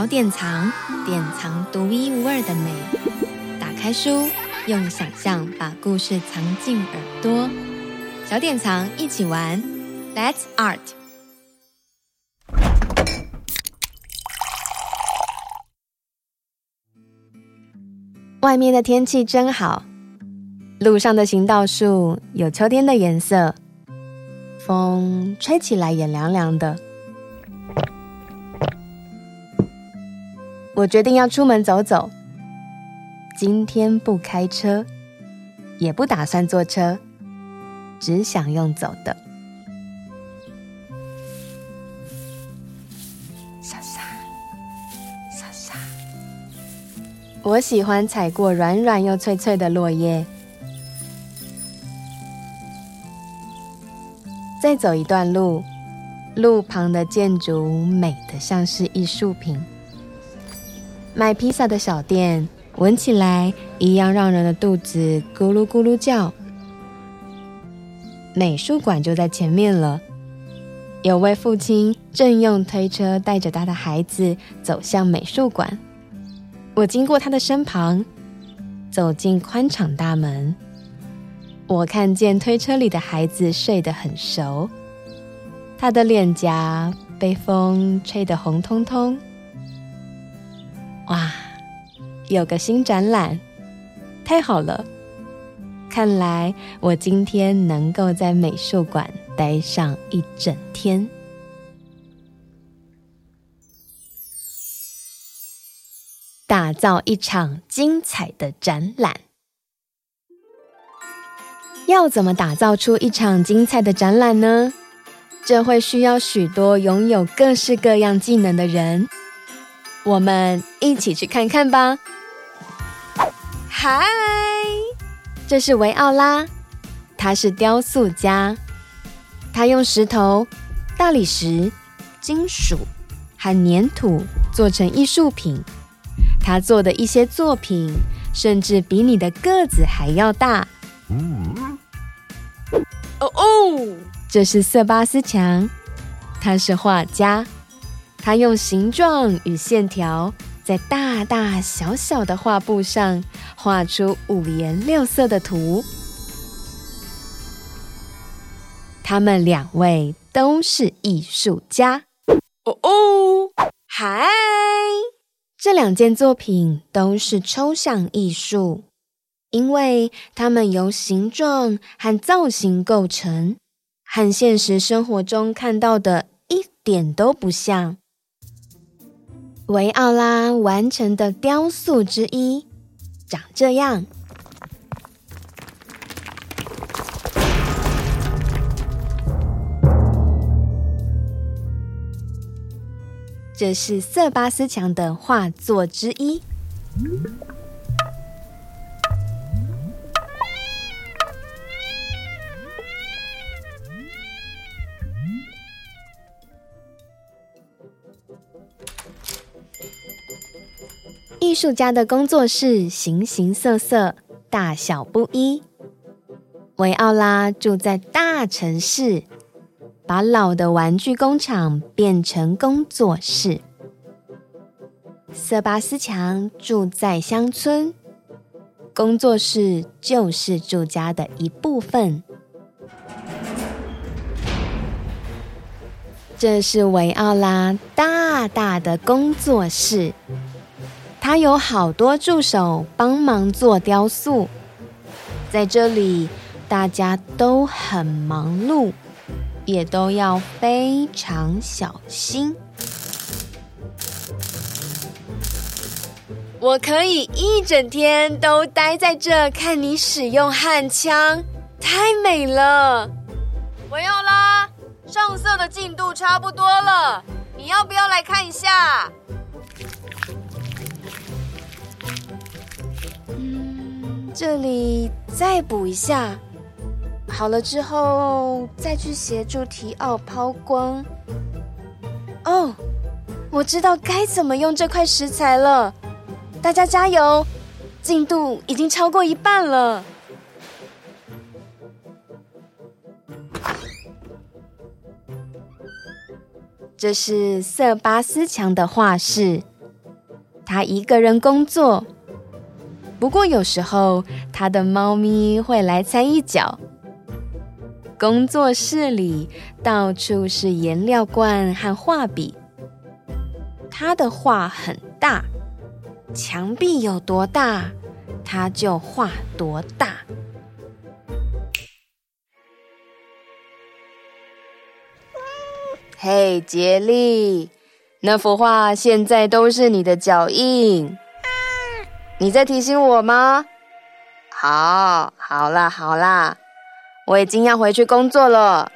小典藏，典藏独一无二的美。打开书，用想象把故事藏进耳朵。小典藏一起玩，Let's Art。外面的天气真好，路上的行道树有秋天的颜色，风吹起来也凉凉的。我决定要出门走走。今天不开车，也不打算坐车，只想用走的。沙沙，沙沙。我喜欢踩过软软又脆脆的落叶。再走一段路，路旁的建筑美得像是艺术品。卖披萨的小店，闻起来一样让人的肚子咕噜咕噜叫。美术馆就在前面了，有位父亲正用推车带着他的孩子走向美术馆。我经过他的身旁，走进宽敞大门，我看见推车里的孩子睡得很熟，他的脸颊被风吹得红彤彤。哇，有个新展览，太好了！看来我今天能够在美术馆待上一整天。打造一场精彩的展览，要怎么打造出一场精彩的展览呢？这会需要许多拥有各式各样技能的人。我们一起去看看吧。嗨，这是维奥拉，他是雕塑家。他用石头、大理石、金属和粘土做成艺术品。他做的一些作品，甚至比你的个子还要大。哦哦，这是瑟巴斯强，他是画家。他用形状与线条，在大大小小的画布上画出五颜六色的图。他们两位都是艺术家。哦哦，嗨！这两件作品都是抽象艺术，因为它们由形状和造型构成，和现实生活中看到的一点都不像。维奥拉完成的雕塑之一长这样，这是瑟巴斯强的画作之一。艺术家的工作室形形色色，大小不一。维奥拉住在大城市，把老的玩具工厂变成工作室。瑟巴斯强住在乡村，工作室就是住家的一部分。这是维奥拉大大的工作室。他有好多助手帮忙做雕塑，在这里大家都很忙碌，也都要非常小心。我可以一整天都待在这看你使用焊枪，太美了！维奥拉，上色的进度差不多了，你要不要来看一下？这里再补一下，好了之后再去协助提奥抛光。哦，我知道该怎么用这块石材了。大家加油，进度已经超过一半了。这是瑟巴斯强的画室，他一个人工作。不过有时候，他的猫咪会来掺一脚。工作室里到处是颜料罐和画笔。他的画很大，墙壁有多大，他就画多大。嘿，杰利，那幅画现在都是你的脚印。你在提醒我吗？好，好啦，好啦。我已经要回去工作了。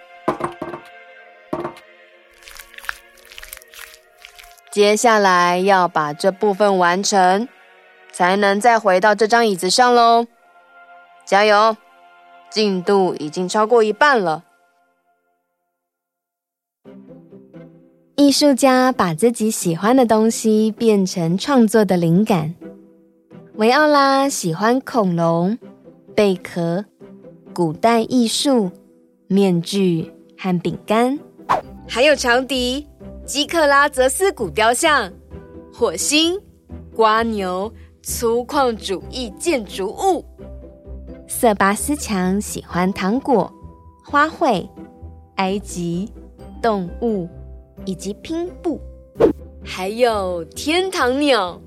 接下来要把这部分完成，才能再回到这张椅子上喽。加油，进度已经超过一半了。艺术家把自己喜欢的东西变成创作的灵感。维奥拉喜欢恐龙、贝壳。古代艺术、面具和饼干，还有长笛、基克拉泽斯古雕像、火星、瓜牛、粗犷主义建筑物。瑟巴斯强喜欢糖果、花卉、埃及、动物以及拼布，还有天堂鸟、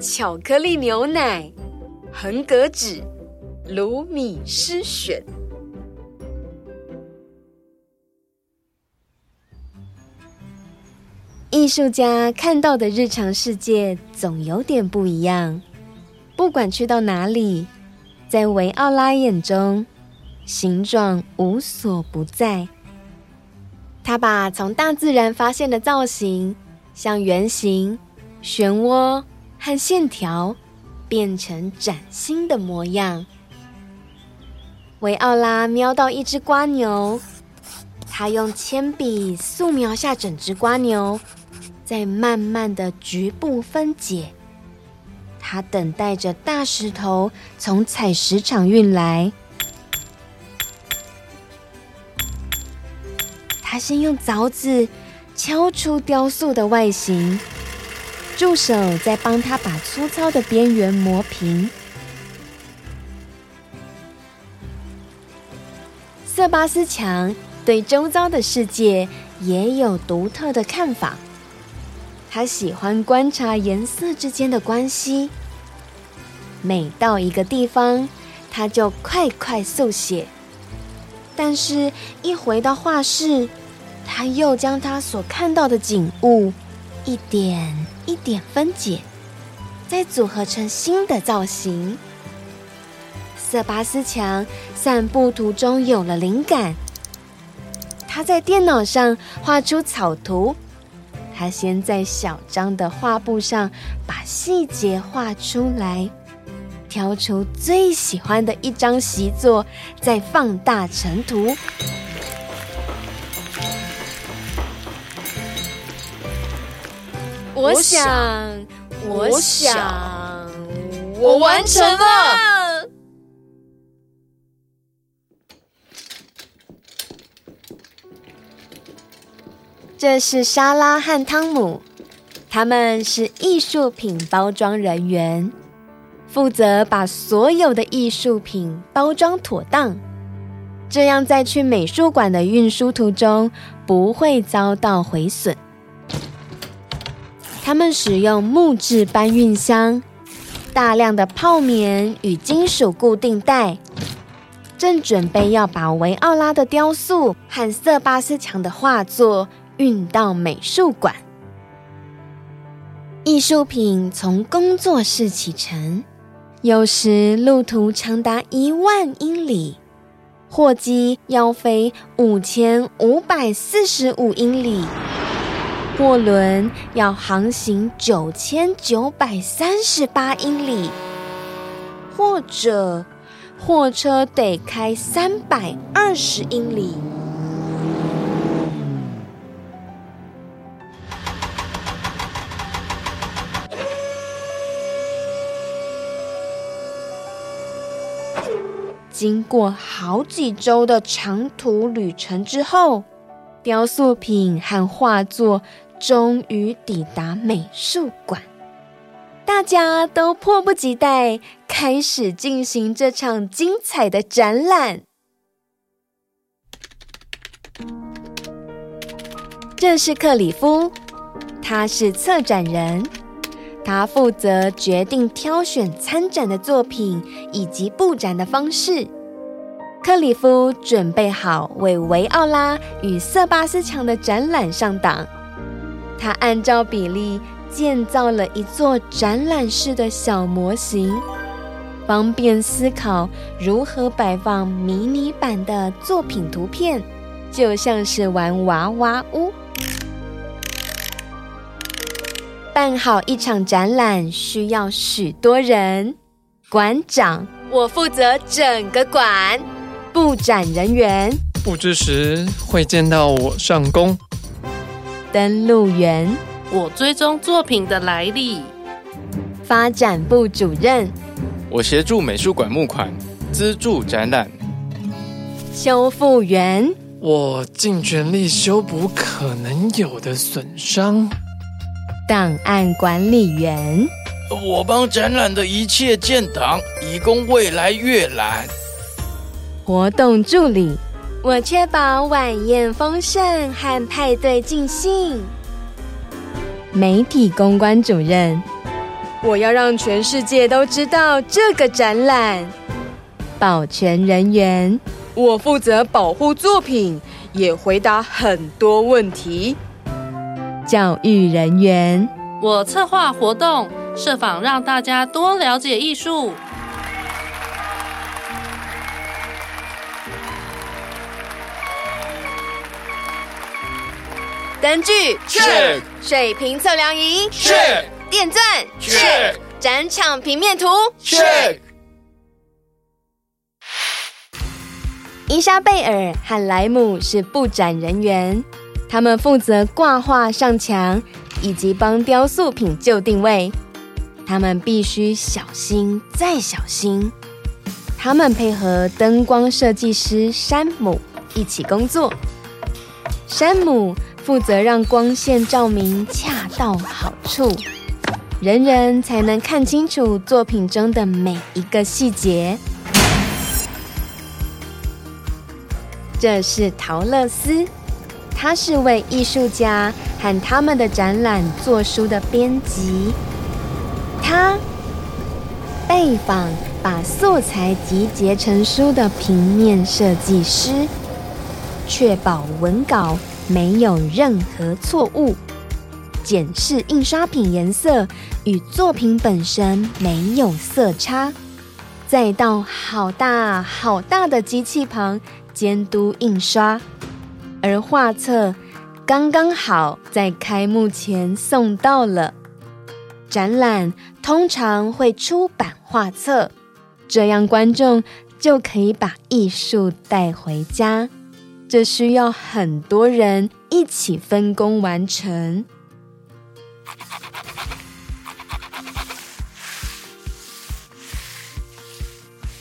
巧克力牛奶、横格纸。卢米诗选。艺术家看到的日常世界总有点不一样。不管去到哪里，在维奥拉眼中，形状无所不在。他把从大自然发现的造型，像圆形、漩涡和线条，变成崭新的模样。维奥拉瞄到一只瓜牛，他用铅笔素描下整只瓜牛，再慢慢的局部分解。他等待着大石头从采石场运来。他先用凿子敲出雕塑的外形，助手在帮他把粗糙的边缘磨平。瑟巴斯强对周遭的世界也有独特的看法。他喜欢观察颜色之间的关系。每到一个地方，他就快快速写。但是，一回到画室，他又将他所看到的景物一点一点分解，再组合成新的造型。瑟巴斯强散步途中有了灵感，他在电脑上画出草图。他先在小张的画布上把细节画出来，挑出最喜欢的一张习作，再放大成图。我想，我想，我完成了。这是莎拉和汤姆，他们是艺术品包装人员，负责把所有的艺术品包装妥当，这样在去美术馆的运输途中不会遭到毁损。他们使用木质搬运箱、大量的泡棉与金属固定带，正准备要把维奥拉的雕塑和瑟巴斯强的画作。运到美术馆，艺术品从工作室启程，有时路途长达一万英里，货机要飞五千五百四十五英里，货轮要航行九千九百三十八英里，或者货车得开三百二十英里。经过好几周的长途旅程之后，雕塑品和画作终于抵达美术馆。大家都迫不及待开始进行这场精彩的展览。这是克里夫，他是策展人，他负责决定挑选参展的作品以及布展的方式。克里夫准备好为维奥拉与瑟巴斯强的展览上档，他按照比例。建造了一座展览式的小模型，方便思考如何摆放迷你版的作品图片，就像是玩娃娃屋。办好一场展览需要许多人，馆长，我负责整个馆，布展人员，布置时会见到我上工，登录员。我追踪作品的来历，发展部主任。我协助美术馆募款，资助展览。修复员。我尽全力修补可能有的损伤。档案管理员。我帮展览的一切建档，以供未来阅览。活动助理。我确保晚宴丰盛和派对尽兴。媒体公关主任，我要让全世界都知道这个展览。保全人员，我负责保护作品，也回答很多问题。教育人员，我策划活动，设法让大家多了解艺术。灯具。水平测量仪。电钻。展场平面图。伊莎贝尔和莱姆是布展人员，他们负责挂画上墙以及帮雕塑品就定位。他们必须小心再小心。他们配合灯光设计师山姆一起工作。山姆。负责让光线照明恰到好处，人人才能看清楚作品中的每一个细节。这是陶乐斯，他是为艺术家和他们的展览做书的编辑。他拜访把素材集结成书的平面设计师，确保文稿。没有任何错误，检视印刷品颜色与作品本身没有色差，再到好大好大的机器旁监督印刷，而画册刚刚好在开幕前送到了。展览通常会出版画册，这样观众就可以把艺术带回家。这需要很多人一起分工完成。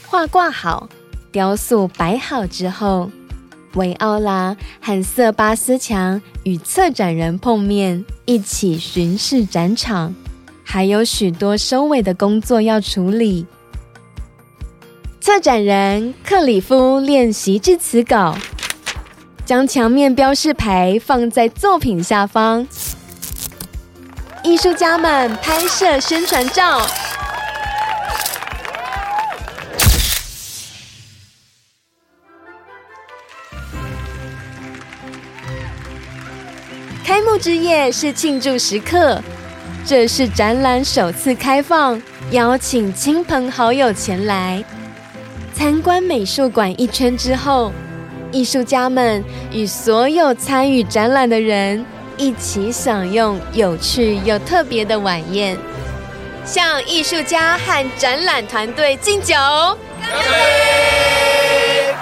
画挂好，雕塑摆好之后，维奥拉和瑟巴斯强与策展人碰面，一起巡视展场，还有许多收尾的工作要处理。策展人克里夫练习致辞稿。将墙面标示牌放在作品下方，艺术家们拍摄宣传照。开幕之夜是庆祝时刻，这是展览首次开放，邀请亲朋好友前来参观美术馆一圈之后。艺术家们与所有参与展览的人一起享用有趣又特别的晚宴，向艺术家和展览团队敬酒。干杯！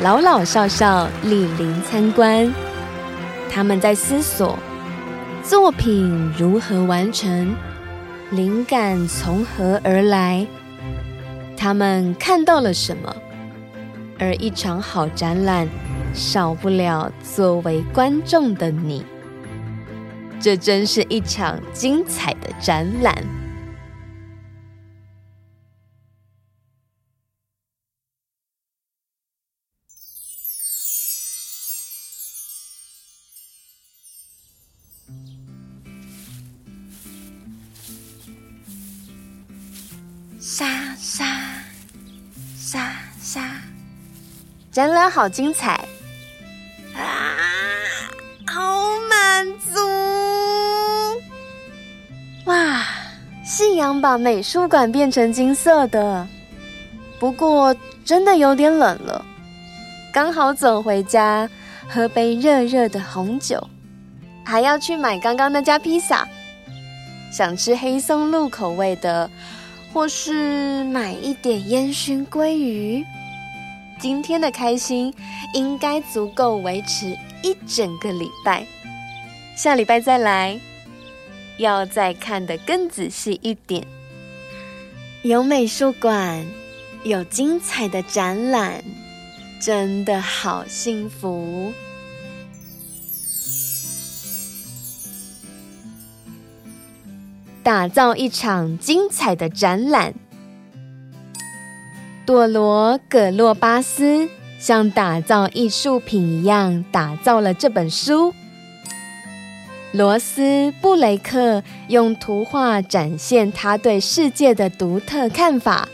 老老少少莅临参观，他们在思索作品如何完成，灵感从何而来。他们看到了什么？而一场好展览，少不了作为观众的你。这真是一场精彩的展览。展览好精彩啊！好满足哇！夕阳把美术馆变成金色的，不过真的有点冷了。刚好走回家，喝杯热热的红酒，还要去买刚刚那家披萨，想吃黑松露口味的。或是买一点烟熏鲑鱼，今天的开心应该足够维持一整个礼拜。下礼拜再来，要再看得更仔细一点。有美术馆，有精彩的展览，真的好幸福。打造一场精彩的展览。朵罗·葛洛巴斯像打造艺术品一样打造了这本书。罗斯·布雷克用图画展现他对世界的独特看法。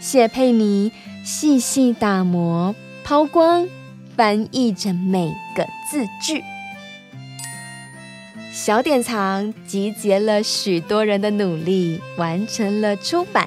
谢佩妮细细打磨、抛光、翻译着每个字句。小典藏集结了许多人的努力，完成了出版。